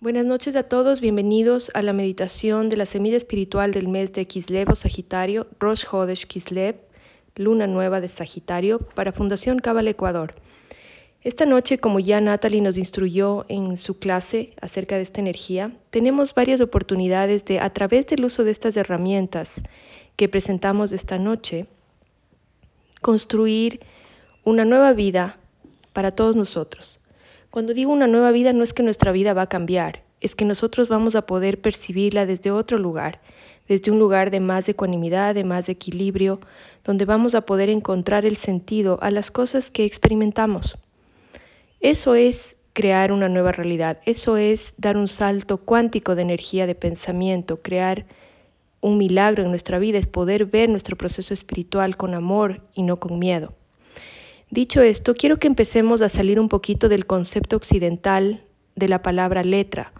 Buenas noches a todos, bienvenidos a la meditación de la semilla espiritual del mes de Kislev o Sagitario, Rosh Hodesh Kislev, luna nueva de Sagitario, para Fundación Cabal Ecuador. Esta noche, como ya Natalie nos instruyó en su clase acerca de esta energía, tenemos varias oportunidades de, a través del uso de estas herramientas que presentamos esta noche, construir una nueva vida para todos nosotros. Cuando digo una nueva vida no es que nuestra vida va a cambiar, es que nosotros vamos a poder percibirla desde otro lugar, desde un lugar de más ecuanimidad, de más equilibrio, donde vamos a poder encontrar el sentido a las cosas que experimentamos. Eso es crear una nueva realidad, eso es dar un salto cuántico de energía de pensamiento, crear un milagro en nuestra vida, es poder ver nuestro proceso espiritual con amor y no con miedo. Dicho esto, quiero que empecemos a salir un poquito del concepto occidental de la palabra letra,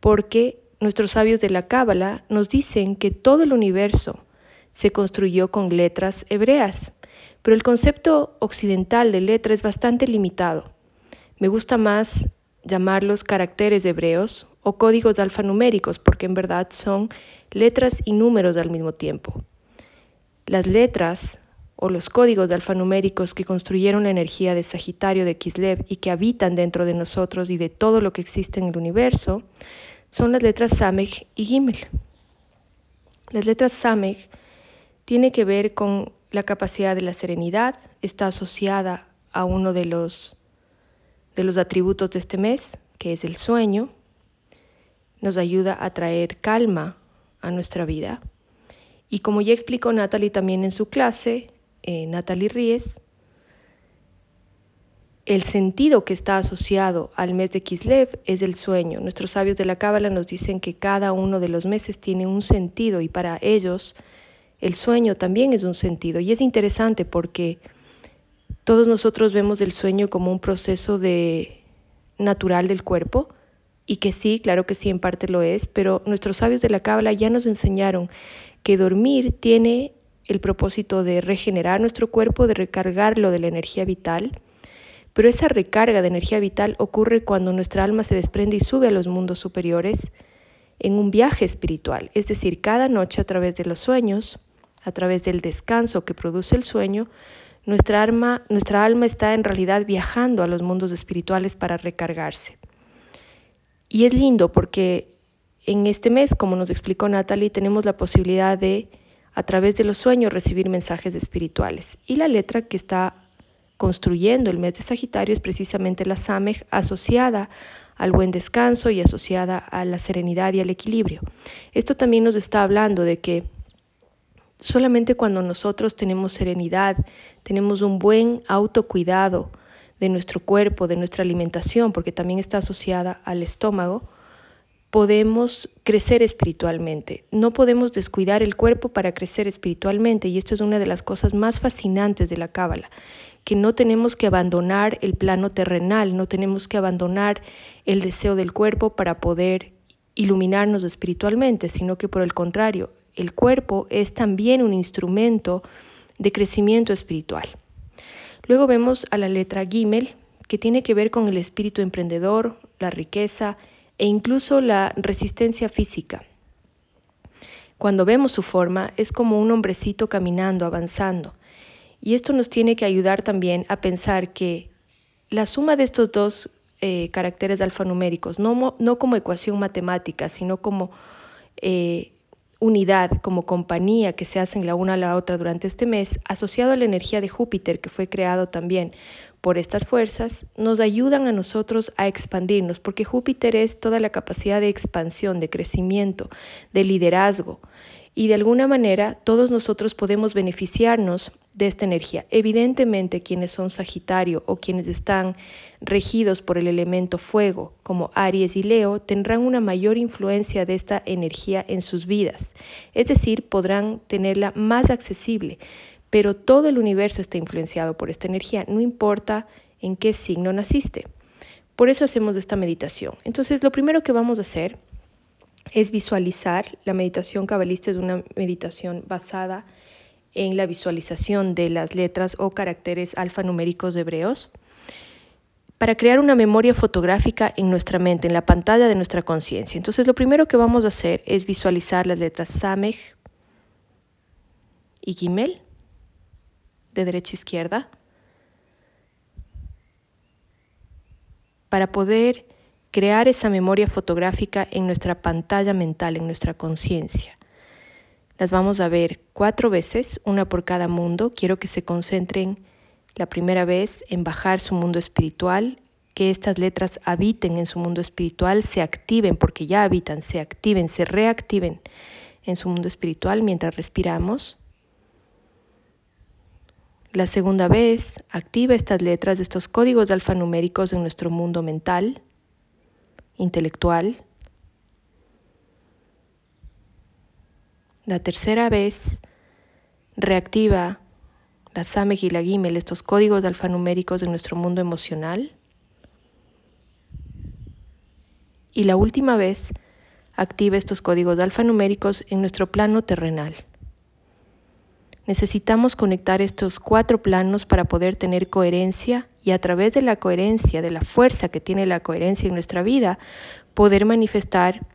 porque nuestros sabios de la Cábala nos dicen que todo el universo se construyó con letras hebreas, pero el concepto occidental de letra es bastante limitado. Me gusta más llamarlos caracteres hebreos o códigos alfanuméricos, porque en verdad son letras y números al mismo tiempo. Las letras o los códigos alfanuméricos que construyeron la energía de Sagitario de Kislev y que habitan dentro de nosotros y de todo lo que existe en el universo, son las letras Samech y Gimel. Las letras Samech tiene que ver con la capacidad de la serenidad, está asociada a uno de los, de los atributos de este mes, que es el sueño, nos ayuda a traer calma a nuestra vida. Y como ya explicó Natalie también en su clase, eh, Natalie Ries, el sentido que está asociado al mes de Kislev es el sueño. Nuestros sabios de la Cábala nos dicen que cada uno de los meses tiene un sentido y para ellos el sueño también es un sentido. Y es interesante porque todos nosotros vemos el sueño como un proceso de natural del cuerpo y que sí, claro que sí, en parte lo es, pero nuestros sabios de la Cábala ya nos enseñaron que dormir tiene el propósito de regenerar nuestro cuerpo, de recargarlo de la energía vital. Pero esa recarga de energía vital ocurre cuando nuestra alma se desprende y sube a los mundos superiores en un viaje espiritual. Es decir, cada noche a través de los sueños, a través del descanso que produce el sueño, nuestra alma, nuestra alma está en realidad viajando a los mundos espirituales para recargarse. Y es lindo porque en este mes, como nos explicó Natalie, tenemos la posibilidad de a través de los sueños recibir mensajes espirituales. Y la letra que está construyendo el mes de Sagitario es precisamente la Samej asociada al buen descanso y asociada a la serenidad y al equilibrio. Esto también nos está hablando de que solamente cuando nosotros tenemos serenidad, tenemos un buen autocuidado de nuestro cuerpo, de nuestra alimentación, porque también está asociada al estómago, podemos crecer espiritualmente. No podemos descuidar el cuerpo para crecer espiritualmente y esto es una de las cosas más fascinantes de la Cábala, que no tenemos que abandonar el plano terrenal, no tenemos que abandonar el deseo del cuerpo para poder iluminarnos espiritualmente, sino que por el contrario, el cuerpo es también un instrumento de crecimiento espiritual. Luego vemos a la letra Gimel, que tiene que ver con el espíritu emprendedor, la riqueza, e incluso la resistencia física. Cuando vemos su forma es como un hombrecito caminando, avanzando. Y esto nos tiene que ayudar también a pensar que la suma de estos dos eh, caracteres alfanuméricos, no, no, como ecuación matemática, sino como eh, unidad, como compañía que se hacen la una a la otra durante este mes, asociado a la energía de Júpiter que fue creado también por estas fuerzas nos ayudan a nosotros a expandirnos, porque Júpiter es toda la capacidad de expansión, de crecimiento, de liderazgo. Y de alguna manera todos nosotros podemos beneficiarnos de esta energía. Evidentemente quienes son Sagitario o quienes están regidos por el elemento fuego, como Aries y Leo, tendrán una mayor influencia de esta energía en sus vidas. Es decir, podrán tenerla más accesible pero todo el universo está influenciado por esta energía, no importa en qué signo naciste. Por eso hacemos esta meditación. Entonces, lo primero que vamos a hacer es visualizar. La meditación cabalista es una meditación basada en la visualización de las letras o caracteres alfanuméricos hebreos. para crear una memoria fotográfica en nuestra mente, en la pantalla de nuestra conciencia. Entonces lo primero que vamos a hacer es visualizar las letras Samej y Gimel, de derecha a izquierda, para poder crear esa memoria fotográfica en nuestra pantalla mental, en nuestra conciencia. Las vamos a ver cuatro veces, una por cada mundo. Quiero que se concentren la primera vez en bajar su mundo espiritual, que estas letras habiten en su mundo espiritual, se activen, porque ya habitan, se activen, se reactiven en su mundo espiritual mientras respiramos. La segunda vez, activa estas letras de estos códigos alfanuméricos en nuestro mundo mental, intelectual. La tercera vez, reactiva la SAMEG y la GIMEL, estos códigos alfanuméricos de nuestro mundo emocional. Y la última vez, activa estos códigos alfanuméricos en nuestro plano terrenal. Necesitamos conectar estos cuatro planos para poder tener coherencia y a través de la coherencia, de la fuerza que tiene la coherencia en nuestra vida, poder manifestar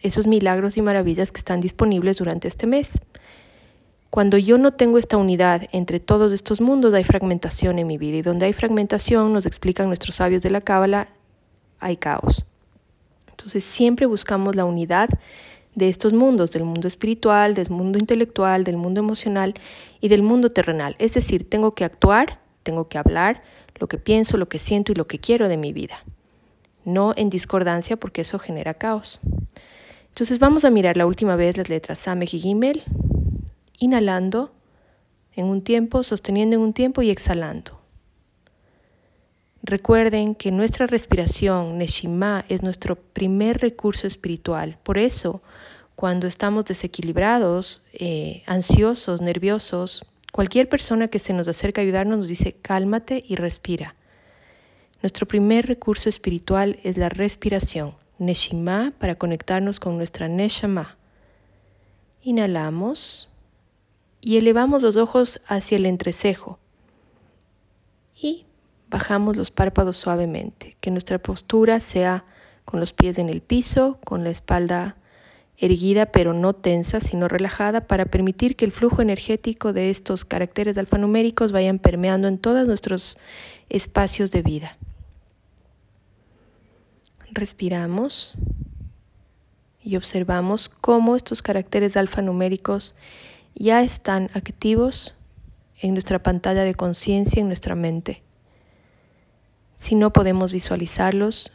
esos milagros y maravillas que están disponibles durante este mes. Cuando yo no tengo esta unidad entre todos estos mundos, hay fragmentación en mi vida. Y donde hay fragmentación, nos explican nuestros sabios de la Cábala, hay caos. Entonces siempre buscamos la unidad de estos mundos, del mundo espiritual, del mundo intelectual, del mundo emocional y del mundo terrenal. Es decir, tengo que actuar, tengo que hablar lo que pienso, lo que siento y lo que quiero de mi vida. No en discordancia porque eso genera caos. Entonces vamos a mirar la última vez las letras Samej y Gimel inhalando en un tiempo, sosteniendo en un tiempo y exhalando. Recuerden que nuestra respiración, Neshima, es nuestro primer recurso espiritual. Por eso, cuando estamos desequilibrados, eh, ansiosos, nerviosos, cualquier persona que se nos acerca a ayudarnos nos dice cálmate y respira. Nuestro primer recurso espiritual es la respiración, Neshima, para conectarnos con nuestra Neshama. Inhalamos y elevamos los ojos hacia el entrecejo bajamos los párpados suavemente, que nuestra postura sea con los pies en el piso, con la espalda erguida pero no tensa, sino relajada para permitir que el flujo energético de estos caracteres alfanuméricos vayan permeando en todos nuestros espacios de vida. Respiramos y observamos cómo estos caracteres alfanuméricos ya están activos en nuestra pantalla de conciencia, en nuestra mente. Si no podemos visualizarlos,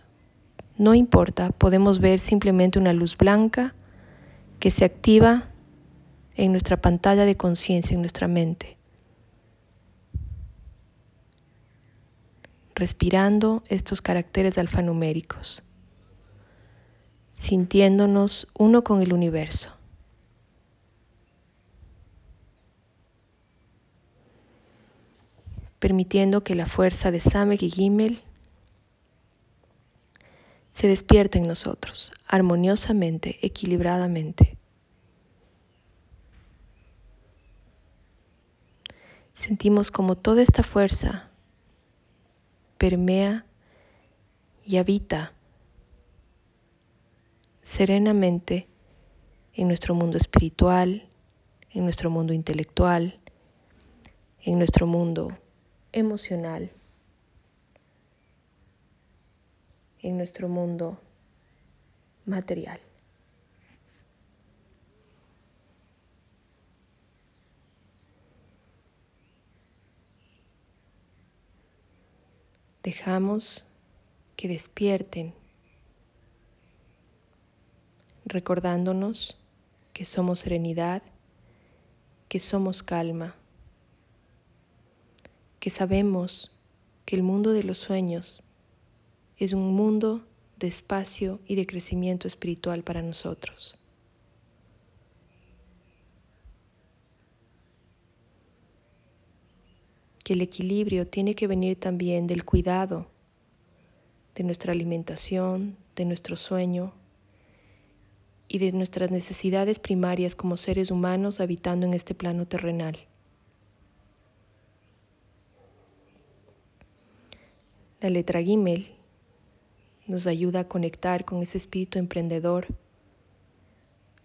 no importa, podemos ver simplemente una luz blanca que se activa en nuestra pantalla de conciencia, en nuestra mente. Respirando estos caracteres alfanuméricos, sintiéndonos uno con el universo. permitiendo que la fuerza de Samek y Gimel se despierte en nosotros, armoniosamente, equilibradamente. Sentimos como toda esta fuerza permea y habita serenamente en nuestro mundo espiritual, en nuestro mundo intelectual, en nuestro mundo emocional en nuestro mundo material. Dejamos que despierten, recordándonos que somos serenidad, que somos calma que sabemos que el mundo de los sueños es un mundo de espacio y de crecimiento espiritual para nosotros. Que el equilibrio tiene que venir también del cuidado de nuestra alimentación, de nuestro sueño y de nuestras necesidades primarias como seres humanos habitando en este plano terrenal. La letra Gimel nos ayuda a conectar con ese espíritu emprendedor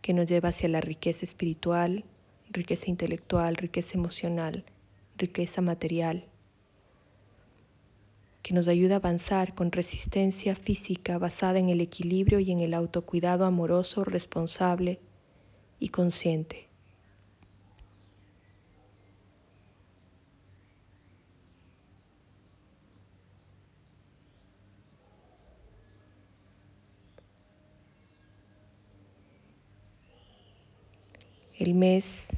que nos lleva hacia la riqueza espiritual, riqueza intelectual, riqueza emocional, riqueza material, que nos ayuda a avanzar con resistencia física basada en el equilibrio y en el autocuidado amoroso, responsable y consciente. El mes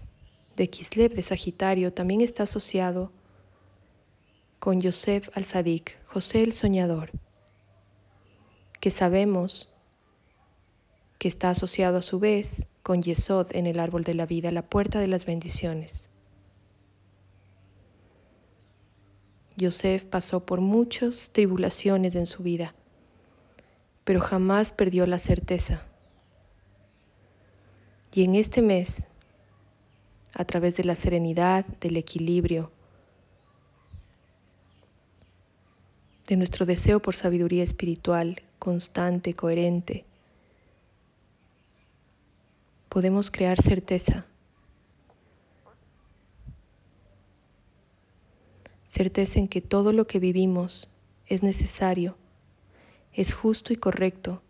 de Kislev de Sagitario también está asociado con Yosef al-Sadik, José el Soñador, que sabemos que está asociado a su vez con Yesod en el árbol de la vida, la puerta de las bendiciones. Yosef pasó por muchas tribulaciones en su vida, pero jamás perdió la certeza. Y en este mes a través de la serenidad, del equilibrio, de nuestro deseo por sabiduría espiritual constante, coherente, podemos crear certeza. Certeza en que todo lo que vivimos es necesario, es justo y correcto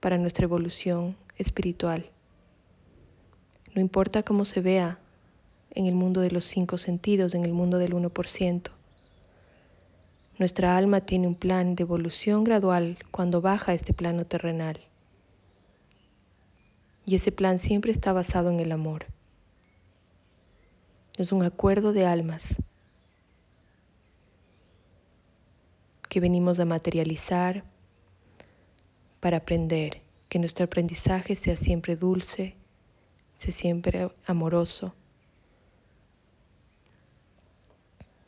para nuestra evolución espiritual. No importa cómo se vea en el mundo de los cinco sentidos, en el mundo del 1%. Nuestra alma tiene un plan de evolución gradual cuando baja a este plano terrenal. Y ese plan siempre está basado en el amor. Es un acuerdo de almas que venimos a materializar para aprender, que nuestro aprendizaje sea siempre dulce, sea siempre amoroso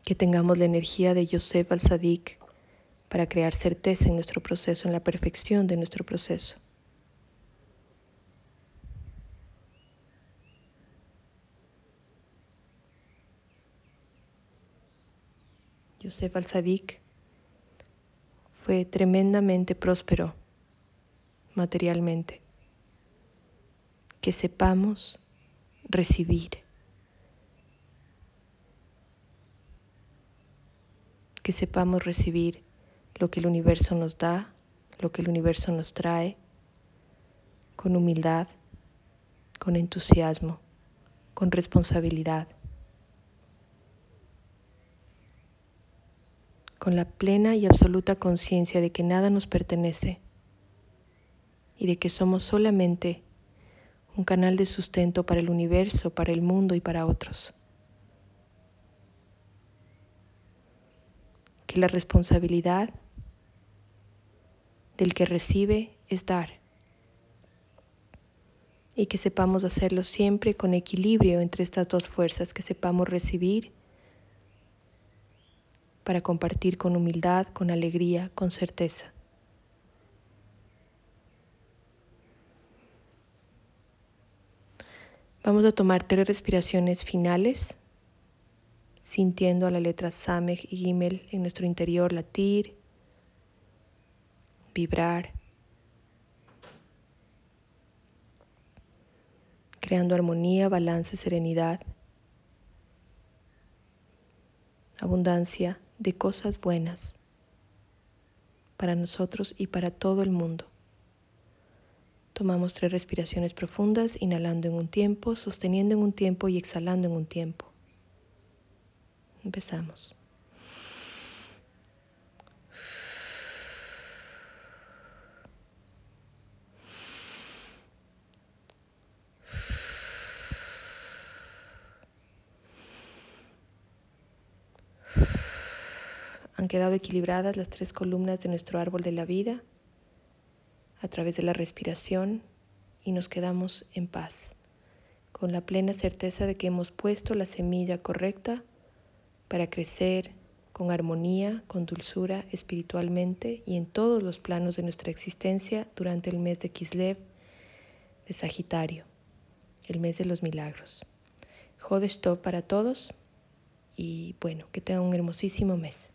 que tengamos la energía de Yosef al-Sadik para crear certeza en nuestro proceso, en la perfección de nuestro proceso. Yosef al-Sadik fue tremendamente próspero materialmente. Que sepamos recibir que sepamos recibir lo que el universo nos da, lo que el universo nos trae, con humildad, con entusiasmo, con responsabilidad, con la plena y absoluta conciencia de que nada nos pertenece y de que somos solamente un canal de sustento para el universo, para el mundo y para otros. Que la responsabilidad del que recibe es dar y que sepamos hacerlo siempre con equilibrio entre estas dos fuerzas, que sepamos recibir para compartir con humildad, con alegría, con certeza. Vamos a tomar tres respiraciones finales sintiendo a la letra Samej y Gimel en nuestro interior latir, vibrar, creando armonía, balance, serenidad, abundancia de cosas buenas para nosotros y para todo el mundo. Tomamos tres respiraciones profundas, inhalando en un tiempo, sosteniendo en un tiempo y exhalando en un tiempo. Empezamos. Han quedado equilibradas las tres columnas de nuestro árbol de la vida a través de la respiración y nos quedamos en paz, con la plena certeza de que hemos puesto la semilla correcta para crecer con armonía, con dulzura espiritualmente y en todos los planos de nuestra existencia durante el mes de Kislev de Sagitario, el mes de los milagros. Jodesh para todos y bueno, que tengan un hermosísimo mes.